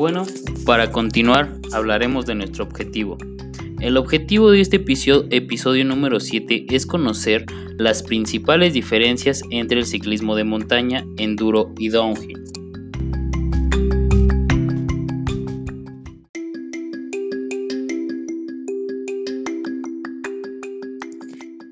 Bueno, para continuar hablaremos de nuestro objetivo. El objetivo de este episodio, episodio número 7 es conocer las principales diferencias entre el ciclismo de montaña, enduro y downhill.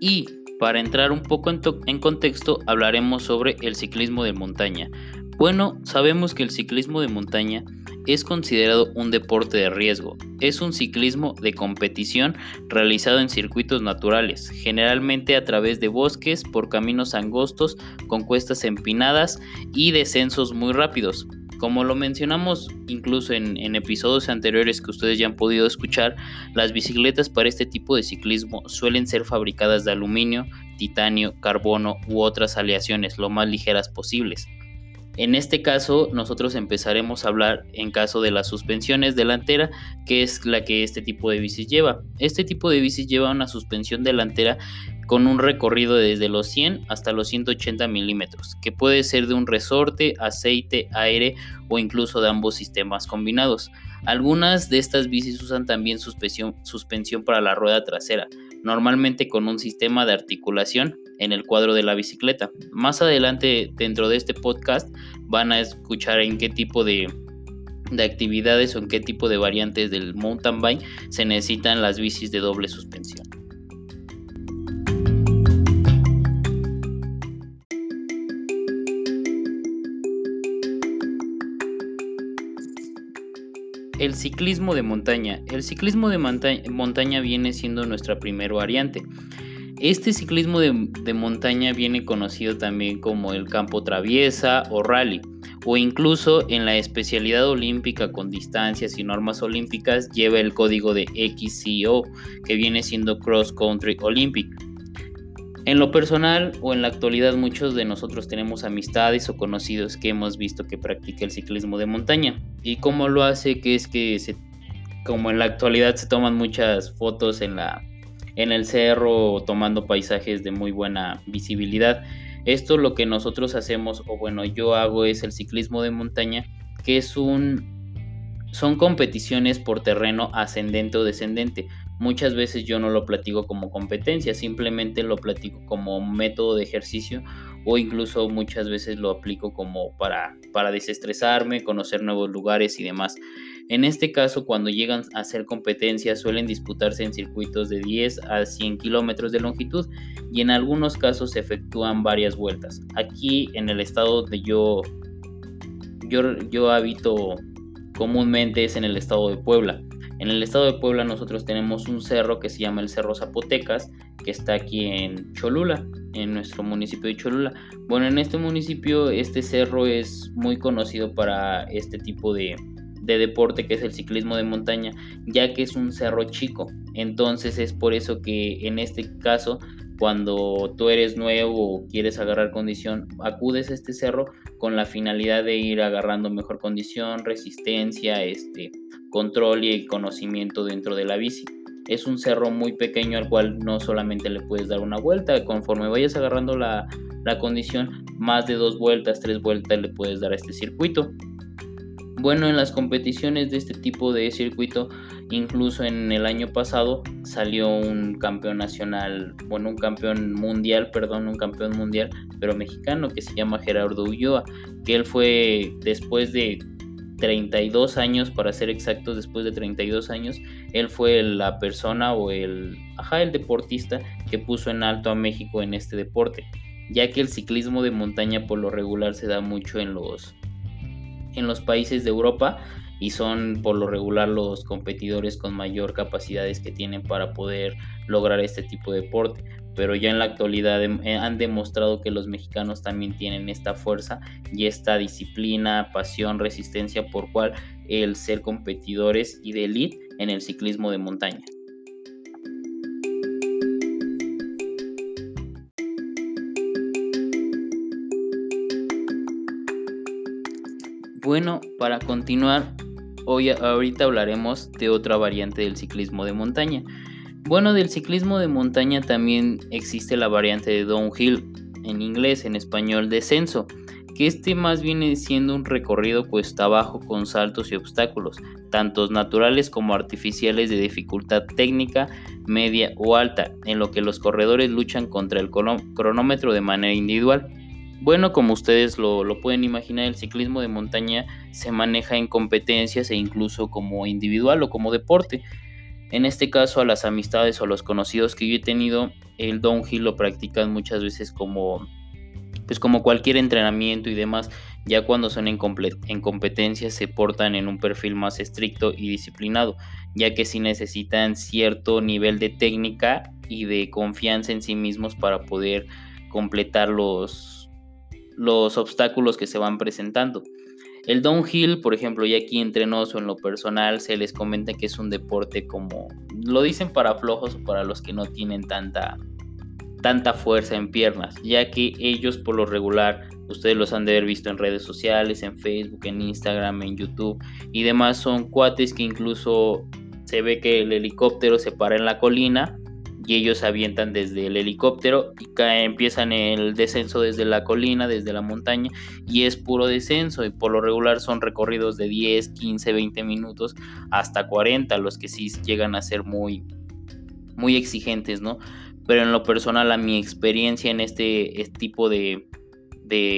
Y para entrar un poco en, en, contexto, hablaremos sobre el ciclismo de montaña. Bueno, sabemos que el ciclismo de montaña es considerado un deporte de riesgo. Es un ciclismo de competición realizado en circuitos naturales, generalmente a través de bosques, por caminos angostos, con cuestas empinadas y descensos muy rápidos. Como lo mencionamos incluso en, episodios anteriores que ustedes ya han podido escuchar, las bicicletas para este tipo de ciclismo suelen ser fabricadas de aluminio, titanio, carbono u otras aleaciones lo más ligeras posibles. En este caso, nosotros empezaremos a hablar en caso de las suspensiones delantera, que es la que este tipo de bicis lleva. Este tipo de bicis lleva una suspensión delantera con un recorrido desde los 100 hasta los 180 milímetros, que puede ser de un resorte, aceite, aire o incluso de ambos sistemas combinados. Algunas de estas bicis usan también suspensión, suspensión para la rueda trasera, normalmente con un sistema de articulación en el cuadro de la bicicleta. Más adelante dentro de este podcast van a escuchar en qué tipo de, de actividades o en qué tipo de variantes del mountain bike se necesitan las bicis de doble suspensión. El ciclismo de montaña. El ciclismo de montaña viene siendo nuestra primera variante. Este ciclismo de, montaña viene conocido también como el campo traviesa o rally, o incluso en la especialidad olímpica con distancias y normas olímpicas lleva el código de XCO, que viene siendo Cross Country Olympic. En lo personal o en la actualidad muchos de nosotros tenemos amistades o conocidos que hemos visto que practica el ciclismo de montaña. ¿Y cómo lo hace? Que es que como en la actualidad se toman muchas fotos en la en el cerro tomando paisajes de muy buena visibilidad. Esto lo que nosotros hacemos, o bueno, yo hago es el ciclismo de montaña, que es un... Son competiciones por terreno ascendente o descendente. Muchas veces yo no lo platico como competencia, simplemente lo platico como método de ejercicio o incluso muchas veces lo aplico como para, para desestresarme, conocer nuevos lugares y demás. En este caso, cuando llegan a hacer competencias, suelen disputarse en circuitos de 10 a 100 kilómetros de longitud y en algunos casos se efectúan varias vueltas. Aquí en el estado de yo, yo, yo habito comúnmente es en el estado de Puebla. En el estado de Puebla nosotros tenemos un cerro que se llama el Cerro Zapotecas, que está aquí en Cholula, en nuestro municipio de Cholula. Bueno, en este municipio este cerro es muy conocido para este tipo de, de deporte que es el ciclismo de montaña, ya que es un cerro chico. Entonces es por eso que en este caso, cuando tú eres nuevo o quieres agarrar condición, acudes a este cerro con la finalidad de ir agarrando mejor condición, resistencia, este, control y conocimiento dentro de la bici. Es un cerro muy pequeño al cual no solamente le puedes dar una vuelta, conforme vayas agarrando la, la condición, más de dos vueltas, tres vueltas le puedes dar a este circuito. Bueno, en las competiciones de este tipo de circuito, incluso en el año pasado salió un campeón nacional, bueno, un campeón mundial, perdón, un campeón mundial, pero mexicano que se llama Gerardo Ulloa, que él fue después de 32 años, para ser exactos, después de 32 años, él fue la persona o el, ajá, el deportista que puso en alto a México en este deporte, ya que el ciclismo de montaña por lo regular se da mucho en los en los países de Europa y son por lo regular los competidores con mayor capacidades que tienen para poder lograr este tipo de deporte. Pero ya en la actualidad eh, han demostrado que los mexicanos también tienen esta fuerza y esta disciplina, pasión, resistencia por cual el ser competidores y de elite en el ciclismo de montaña. Bueno, para continuar, hoy ahorita hablaremos de otra variante del ciclismo de montaña. Bueno, del ciclismo de montaña también existe la variante de downhill, en inglés, en español descenso, que este más viene siendo un recorrido cuesta abajo con saltos y obstáculos, tanto naturales como artificiales de dificultad técnica, media o alta, en lo que los corredores luchan contra el cronómetro de manera individual. Bueno, como ustedes lo, pueden imaginar, el ciclismo de montaña se maneja en competencias e incluso como individual o como deporte. En este caso, a las amistades o a los conocidos que yo he tenido, el downhill lo practican muchas veces como pues como cualquier entrenamiento y demás, ya cuando son en, en competencias se portan en un perfil más estricto y disciplinado, ya que si necesitan cierto nivel de técnica y de confianza en sí mismos para poder completar los, los obstáculos que se van presentando. El downhill, por ejemplo, ya aquí entrenoso en lo personal se les comenta que es un deporte como, lo dicen para flojos o para los que no tienen tanta tanta fuerza en piernas, ya que ellos por lo regular, ustedes los han de haber visto en redes sociales, en Facebook, en Instagram, en YouTube y demás, son cuates que incluso se ve que el helicóptero se para en la colina y ellos avientan desde el helicóptero y empiezan el descenso desde la colina, desde la montaña y es puro descenso y por lo regular son recorridos de 10, 15, 20 minutos hasta 40, los que sí llegan a ser muy muy exigentes, ¿no? pero en lo personal a mi experiencia en este, tipo de,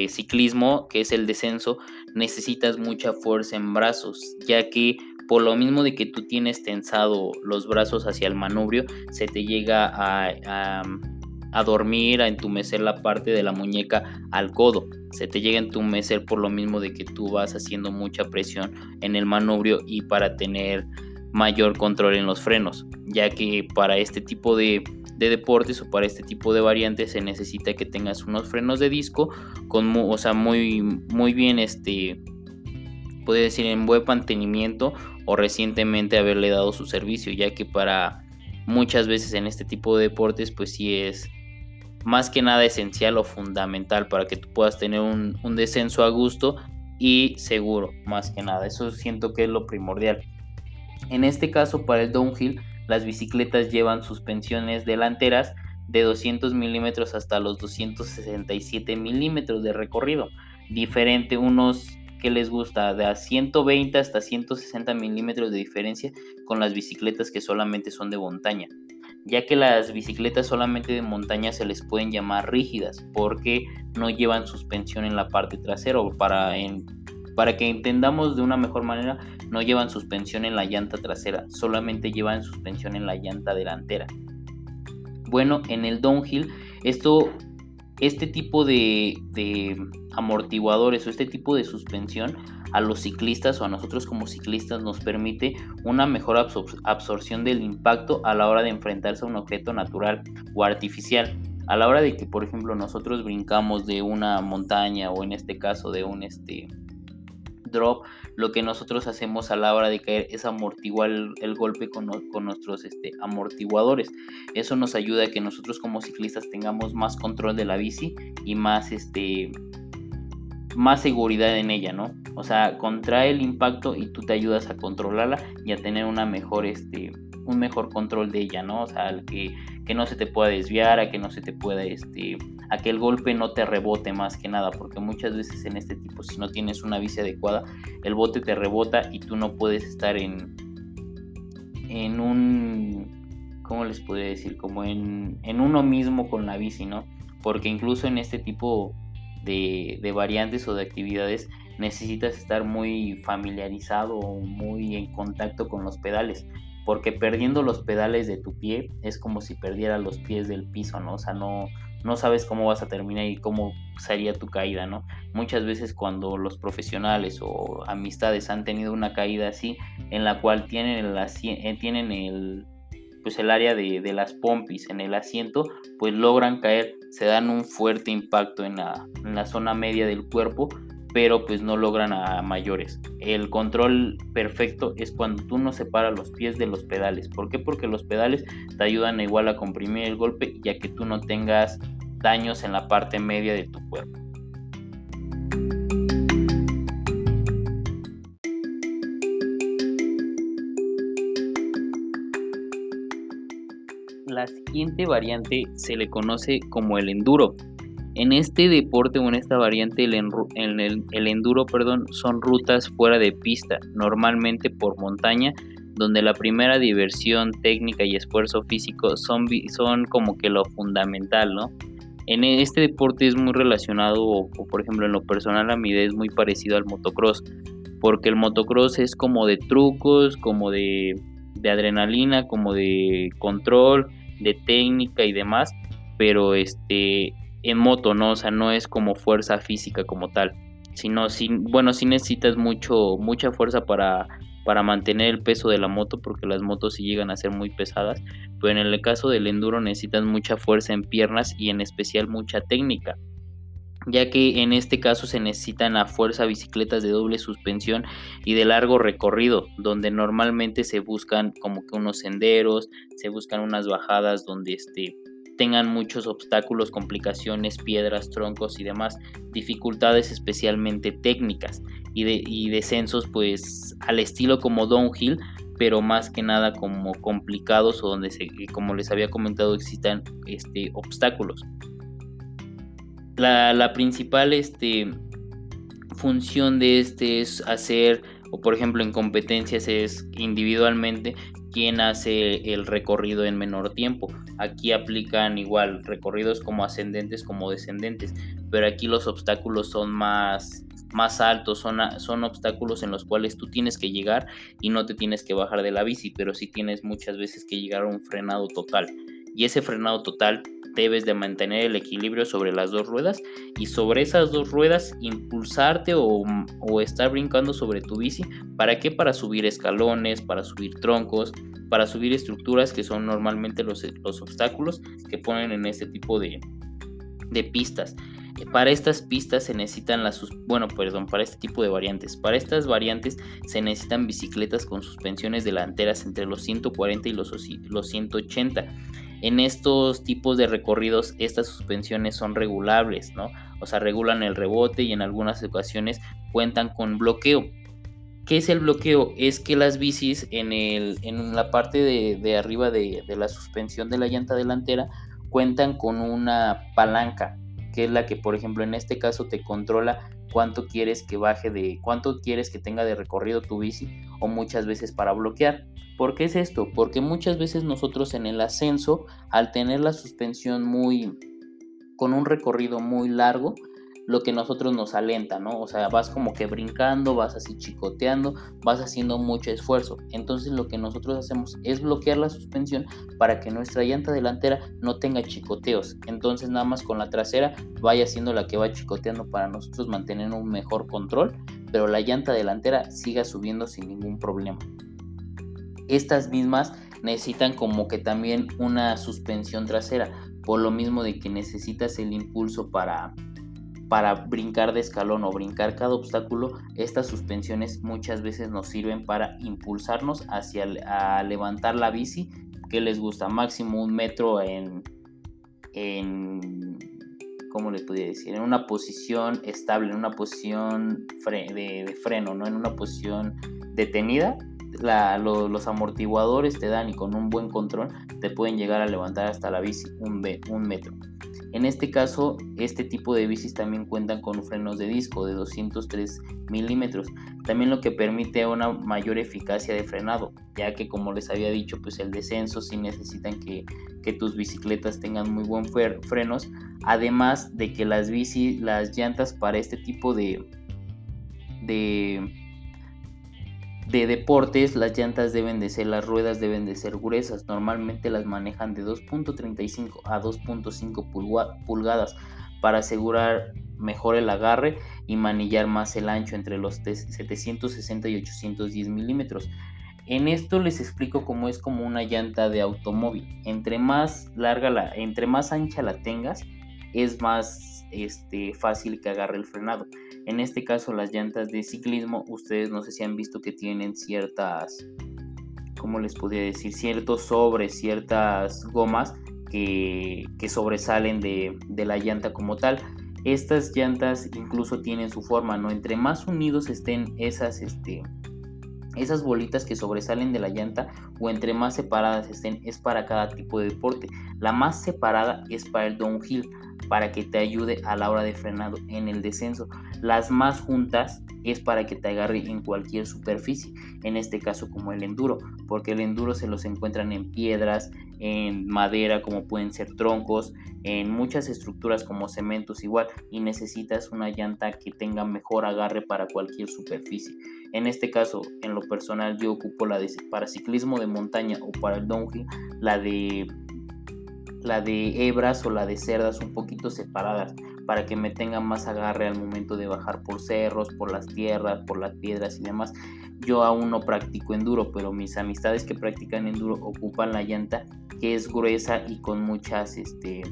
ciclismo, que es el descenso, necesitas mucha fuerza en brazos, ya que por lo mismo de que tú tienes tensado los brazos hacia el manubrio, se te llega a, a, dormir, a entumecer la parte de la muñeca al codo. Se te llega a entumecer por lo mismo de que tú vas haciendo mucha presión en el manubrio y para tener mayor control en los frenos, ya que para este tipo de, de deportes o para este tipo de variantes se necesita que tengas unos frenos de disco con o sea, muy, muy bien este puede decir en buen mantenimiento o recientemente haberle dado su servicio ya que para muchas veces en este tipo de deportes pues sí es más que nada esencial o fundamental para que tú puedas tener un, un descenso a gusto y seguro más que nada. Eso siento que es lo primordial. En este caso para el downhill las bicicletas llevan suspensiones delanteras de 200 milímetros hasta los 267 milímetros de recorrido. Diferente, unos que les gusta de a 120 hasta 160 milímetros de diferencia con las bicicletas que solamente son de montaña. Ya que las bicicletas solamente de montaña se les pueden llamar rígidas porque no llevan suspensión en la parte trasera o para en para que entendamos de una mejor manera, no llevan suspensión en la llanta trasera, solamente llevan suspensión en la llanta delantera. Bueno, en el downhill, esto, este tipo de, amortiguadores o este tipo de suspensión a los ciclistas o a nosotros como ciclistas nos permite una mejor absorción del impacto a la hora de enfrentarse a un objeto natural o artificial. A la hora de que, por ejemplo, nosotros brincamos de una montaña o en este caso de un, este, drop, lo que nosotros hacemos a la hora de caer es amortiguar el, golpe con, nuestros este, amortiguadores. Eso nos ayuda a que nosotros como ciclistas tengamos más control de la bici y más, este, más seguridad en ella, ¿no? O sea, contrae el impacto y tú te ayudas a controlarla y a tener una mejor, este, un mejor control de ella, ¿no? O sea, que, que no se te pueda desviar, a que no se te pueda, este, a que el golpe no te rebote más que nada, porque muchas veces en este tipo, si no tienes una bici adecuada, el bote te rebota y tú no puedes estar en, en un, ¿cómo les podría decir? Como en, en uno mismo con la bici, ¿no? Porque incluso en este tipo de, de variantes o de actividades necesitas estar muy familiarizado o muy en contacto con los pedales porque perdiendo los pedales de tu pie es como si perdiera los pies del piso, ¿no? O sea, no, no sabes cómo vas a terminar y cómo sería tu caída, ¿no? Muchas veces cuando los profesionales o amistades han tenido una caída así, en la cual tienen el, eh, tienen el, pues el área de, de, las pompis en el asiento, pues logran caer, se dan un fuerte impacto en la, en la zona media del cuerpo, pero pues no logran a mayores. El control perfecto es cuando tú no separas los pies de los pedales. ¿Por qué? Porque los pedales te ayudan igual a comprimir el golpe ya que tú no tengas daños en la parte media de tu cuerpo. La siguiente variante se le conoce como el enduro En este deporte o en esta variante, el, el, el enduro perdón, son rutas fuera de pista, normalmente por montaña, donde la primera diversión técnica y esfuerzo físico son, son como que lo fundamental, ¿no? En este deporte es muy relacionado, o, por ejemplo en lo personal a mi idea es muy parecido al motocross, porque el motocross es como de trucos, como de, de adrenalina, como de control, de técnica y demás, pero este en moto, ¿no? O sea, no es como fuerza física como tal, sino sin, bueno, sí necesitas mucho, mucha fuerza para, para mantener el peso de la moto, porque las motos sí llegan a ser muy pesadas, pero en el caso del enduro necesitas mucha fuerza en piernas y en especial mucha técnica ya que en este caso se necesitan a fuerza bicicletas de doble suspensión y de largo recorrido, donde normalmente se buscan como que unos senderos, se buscan unas bajadas donde este, tengan muchos obstáculos, complicaciones, piedras, troncos y demás, dificultades especialmente técnicas y, de, descensos pues al estilo como downhill, pero más que nada como complicados o donde se, como les había comentado existan este, obstáculos. La, la principal este, función de este es hacer o por ejemplo en competencias es individualmente quien hace el recorrido en menor tiempo. Aquí aplican igual recorridos como ascendentes como descendentes, pero aquí los obstáculos son más, más altos, son, son obstáculos en los cuales tú tienes que llegar y no te tienes que bajar de la bici, pero sí tienes muchas veces que llegar a un frenado total. Y ese frenado total debes de mantener el equilibrio sobre las dos ruedas y sobre esas dos ruedas impulsarte o, estar brincando sobre tu bici. ¿Para qué? Para subir escalones, para subir troncos, para subir estructuras que son normalmente los, los obstáculos que ponen en este tipo de, de pistas. Para estas pistas se necesitan las bueno, perdón, para este tipo de variantes. Para estas variantes se necesitan bicicletas con suspensiones delanteras entre los 140 y los, los 180 en estos tipos de recorridos estas suspensiones son regulables, ¿no? O sea, regulan el rebote y en algunas ocasiones cuentan con bloqueo. ¿Qué es el bloqueo? Es que las bicis en, el, en la parte de, arriba de, de la suspensión de la llanta delantera cuentan con una palanca, que es la que, por ejemplo, en este caso te controla cuánto quieres que baje de, cuánto quieres que tenga de recorrido tu bici o muchas veces para bloquear. ¿Por qué es esto? Porque muchas veces nosotros en el ascenso, al tener la suspensión muy con un recorrido muy largo, lo que nosotros nos alenta, ¿no? O sea, vas como que brincando, vas así chicoteando, vas haciendo mucho esfuerzo. Entonces lo que nosotros hacemos es bloquear la suspensión para que nuestra llanta delantera no tenga chicoteos. Entonces nada más con la trasera vaya siendo la que va chicoteando para nosotros mantener un mejor control, pero la llanta delantera siga subiendo sin ningún problema. Estas mismas necesitan como que también una suspensión trasera, por lo mismo de que necesitas el impulso para para brincar de escalón o brincar cada obstáculo, estas suspensiones muchas veces nos sirven para impulsarnos hacia a levantar la bici que les gusta máximo un metro en, en ¿cómo decir? En una posición estable, en una posición de, freno, ¿no? En una posición detenida. los amortiguadores te dan y con un buen control te pueden llegar a levantar hasta la bici un, un metro. En este caso, este tipo de bicis también cuentan con frenos de disco de 203 milímetros, también lo que permite una mayor eficacia de frenado, ya que como les había dicho, pues el descenso sí necesitan que, tus bicicletas tengan muy buen frenos, además de que las bicis, las llantas para este tipo de de deportes, las llantas deben de ser, las ruedas deben de ser gruesas. Normalmente las manejan de 2.35 a 2.5 pulgadas para asegurar mejor el agarre y manillar más el ancho entre los 760 y 810 milímetros. En esto les explico cómo es como una llanta de automóvil. Entre más larga la, entre más ancha la tengas, es más este, fácil que agarre el frenado. En este caso las llantas de ciclismo, ustedes no sé si han visto que tienen ciertas, ¿cómo les podría decir? Ciertos sobres, ciertas gomas que, sobresalen de, la llanta como tal. Estas llantas incluso tienen su forma, ¿no? Entre más unidos estén esas, este, esas bolitas que sobresalen de la llanta o entre más separadas estén es para cada tipo de deporte. La más separada es para el downhill, para que te ayude a la hora de frenado en el descenso. Las más juntas es para que te agarre en cualquier superficie, en este caso como el enduro, porque el enduro se los encuentran en piedras, en madera como pueden ser troncos, en muchas estructuras como cementos igual y necesitas una llanta que tenga mejor agarre para cualquier superficie. En este caso, en lo personal yo ocupo la de para ciclismo de montaña o para el downhill, la de la de hebras o la de cerdas un poquito separadas para que me tenga más agarre al momento de bajar por cerros, por las tierras, por las piedras y demás. Yo aún no practico enduro, pero mis amistades que practican enduro ocupan la llanta que es gruesa y con muchas, este,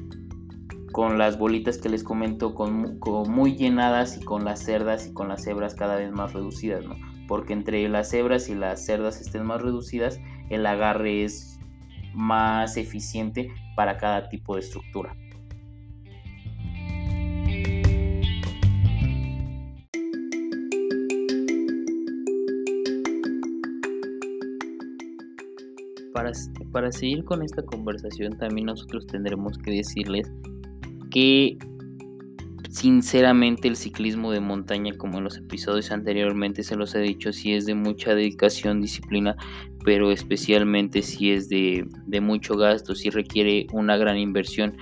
con las bolitas que les comento, con, muy llenadas y con las cerdas y con las hebras cada vez más reducidas. Porque entre las hebras y las cerdas estén más reducidas, el agarre es más eficiente para cada tipo de estructura. para, seguir con esta conversación también nosotros tendremos que decirles que sinceramente el ciclismo de montaña como en los episodios anteriormente se los he dicho sí es de mucha dedicación disciplina pero especialmente si es de, de mucho gasto si requiere una gran inversión.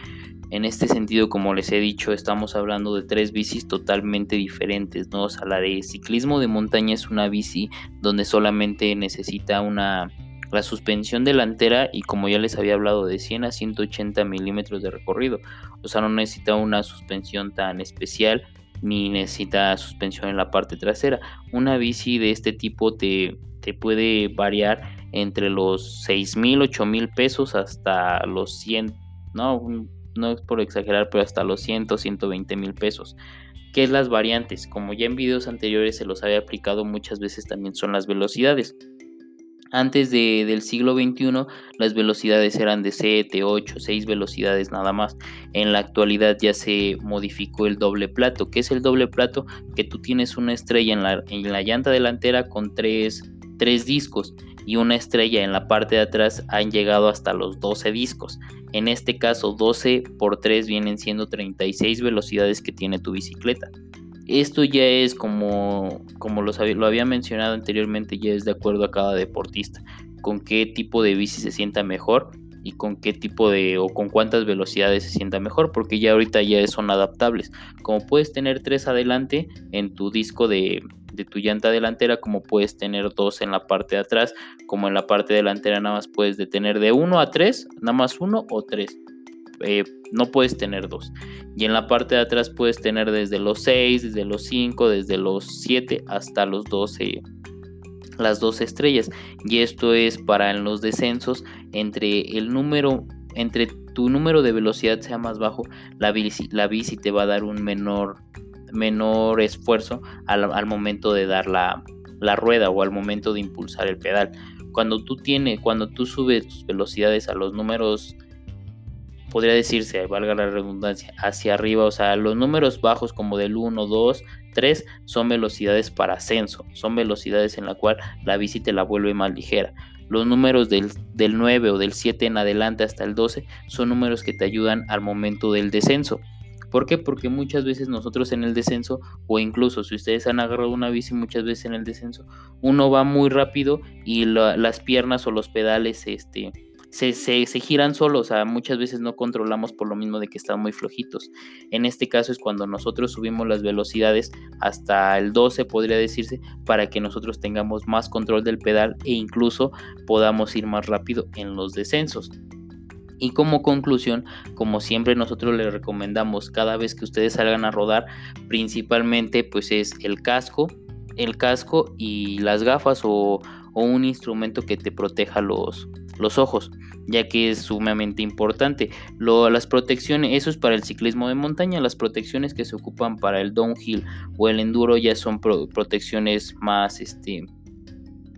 En este sentido como les he dicho estamos hablando de tres bicis totalmente diferentes no o sea la de ciclismo de montaña es una bici donde solamente necesita una la suspensión delantera y como ya les había hablado de 100 a 180 milímetros de recorrido. O sea, no necesita una suspensión tan especial ni necesita suspensión en la parte trasera. Una bici de este tipo te, te puede variar entre los 6 mil, 8 mil pesos hasta los 100, no, no es por exagerar, pero hasta los 100, 120 mil pesos. ¿Qué es las variantes? Como ya en videos anteriores se los había aplicado muchas veces también son las velocidades. Antes del siglo XXI las velocidades eran de 7, 8, 6 velocidades nada más. En la actualidad ya se modificó el doble plato. ¿Qué es el doble plato? Que tú tienes una estrella en la, en la llanta delantera con tres, discos y una estrella en la parte de atrás han llegado hasta los 12 discos. En este caso 12 por 3 vienen siendo 36 velocidades que tiene tu bicicleta. Esto ya es como, como lo, había mencionado anteriormente, ya es de acuerdo a cada deportista, con qué tipo de bici se sienta mejor y con qué tipo de o con cuántas velocidades se sienta mejor, porque ya ahorita ya son adaptables. Como puedes tener tres adelante en tu disco de, de tu llanta delantera, como puedes tener dos en la parte de atrás, como en la parte delantera nada más puedes detener de 1 a 3, nada más uno o tres. Eh, no puedes tener dos. Y en la parte de atrás puedes tener desde los 6, desde los 5, desde los 7 hasta los 12 las dos estrellas y esto es para en los descensos entre el número entre tu número de velocidad sea más bajo la bici, la bici te va a dar un menor menor esfuerzo al, momento de dar la, la, rueda o al momento de impulsar el pedal cuando tú tienes cuando tú subes tus velocidades a los números podría decirse, valga la redundancia, hacia arriba, o sea, los números bajos como del 1, 2, 3 son velocidades para ascenso, son velocidades en la cual la bici te la vuelve más ligera. Los números del, del 9 o del 7 en adelante hasta el 12 son números que te ayudan al momento del descenso. ¿Por qué? Porque muchas veces nosotros en el descenso, o incluso si ustedes han agarrado una bici muchas veces en el descenso, uno va muy rápido y las piernas o los pedales este, se, se, giran solos, o sea, muchas veces no controlamos por lo mismo de que están muy flojitos. En este caso es cuando nosotros subimos las velocidades hasta el 12, podría decirse, para que nosotros tengamos más control del pedal e incluso podamos ir más rápido en los descensos. Y como conclusión, como siempre nosotros les recomendamos cada vez que ustedes salgan a rodar, principalmente pues es el casco, el casco y las gafas o, o un instrumento que te proteja los, los ojos, ya que es sumamente importante. Lo, las protecciones, eso es para el ciclismo de montaña, las protecciones que se ocupan para el downhill o el enduro ya son protecciones más, este,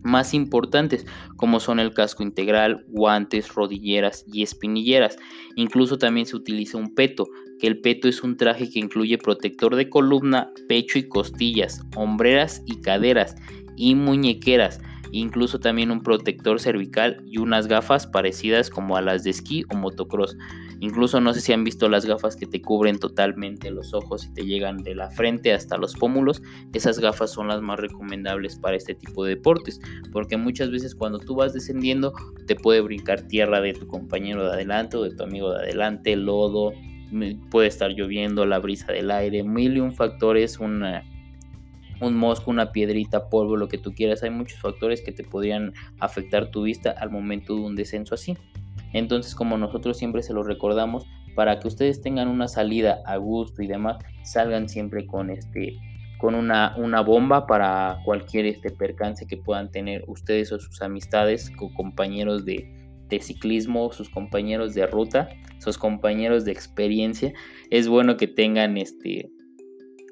más importantes, como son el casco integral, guantes, rodilleras y espinilleras. Incluso también se utiliza un peto, que el peto es un traje que incluye protector de columna, pecho y costillas, hombreras y caderas y muñequeras incluso también un protector cervical y unas gafas parecidas como a las de esquí o motocross. Incluso no sé si han visto las gafas que te cubren totalmente los ojos y te llegan de la frente hasta los pómulos. Esas gafas son las más recomendables para este tipo de deportes, porque muchas veces cuando tú vas descendiendo te puede brincar tierra de tu compañero de adelante o de tu amigo de adelante, lodo, puede estar lloviendo, la brisa del aire, mil y un factores, una un mosco, una piedrita, polvo, lo que tú quieras. Hay muchos factores que te podrían afectar tu vista al momento de un descenso así. Entonces, como nosotros siempre se lo recordamos, para que ustedes tengan una salida a gusto y demás, salgan siempre con este con una, una bomba para cualquier este percance que puedan tener ustedes o sus amistades o compañeros de, de ciclismo, sus compañeros de ruta, sus compañeros de experiencia. Es bueno que tengan este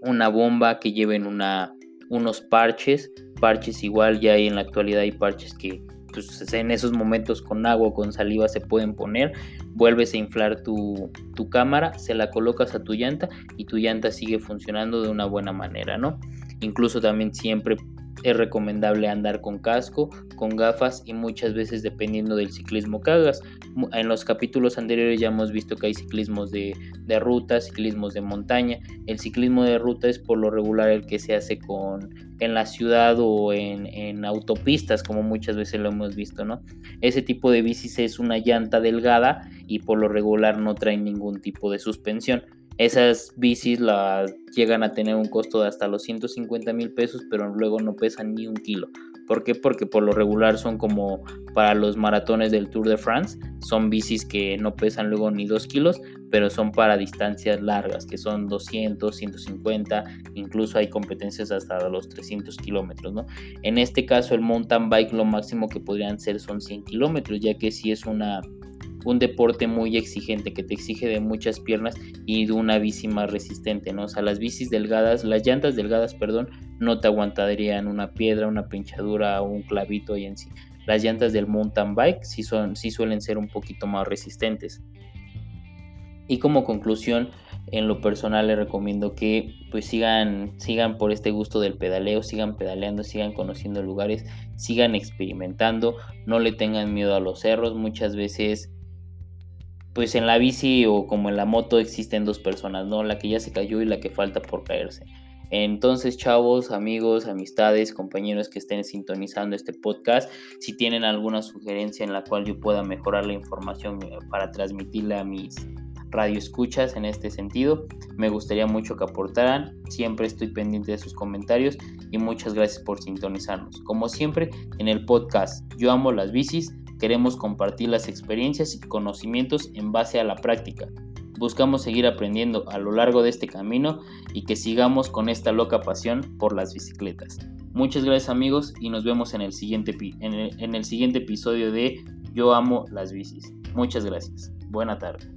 una bomba, que lleven una, unos parches, parches igual ya hay en la actualidad hay parches que pues, en esos momentos con agua o con saliva se pueden poner, vuelves a inflar tu, tu cámara, se la colocas a tu llanta y tu llanta sigue funcionando de una buena manera, ¿no? Incluso también siempre es recomendable andar con casco, con gafas y muchas veces dependiendo del ciclismo que hagas. En los capítulos anteriores ya hemos visto que hay ciclismos de, ruta, ciclismos de montaña. El ciclismo de ruta es por lo regular el que se hace con en la ciudad o en, en autopistas, como muchas veces lo hemos visto, ¿no? Ese tipo de bicis es una llanta delgada y por lo regular no trae ningún tipo de suspensión. Esas bicis las llegan a tener un costo de hasta los 150 mil pesos, pero luego no pesan ni un kilo. ¿Por qué? Porque por lo regular son como para los maratones del Tour de France. Son bicis que no pesan luego ni 2 kilos, pero son para distancias largas, que son 200, 150, incluso hay competencias hasta los 300 kilómetros, ¿no? En este caso el mountain bike lo máximo que podrían ser son 100 kilómetros, ya que si es una un deporte muy exigente que te exige de muchas piernas y de una bici más resistente, ¿no? O sea, las bicis delgadas, las llantas delgadas, perdón, no te aguantarían una piedra, una pinchadura un clavito y en sí. Las llantas del mountain bike sí, son, sí suelen ser un poquito más resistentes. Y como conclusión, en lo personal les recomiendo que pues sigan, sigan por este gusto del pedaleo, sigan pedaleando, sigan conociendo lugares, sigan experimentando, no le tengan miedo a los cerros, muchas veces pues en la bici o como en la moto existen dos personas, ¿no? La que ya se cayó y la que falta por caerse. Entonces, chavos, amigos, amistades, compañeros que estén sintonizando este podcast, si tienen alguna sugerencia en la cual yo pueda mejorar la información eh, para transmitirla a mis radioescuchas en este sentido, me gustaría mucho que aportaran. Siempre estoy pendiente de sus comentarios y muchas gracias por sintonizarnos. Como siempre, en el podcast Yo amo las bicis Queremos compartir las experiencias y conocimientos en base a la práctica. Buscamos seguir aprendiendo a lo largo de este camino y que sigamos con esta loca pasión por las bicicletas. Muchas gracias amigos y nos vemos en el siguiente, en el siguiente episodio de Yo amo las bicis. Muchas gracias. Buena tarde.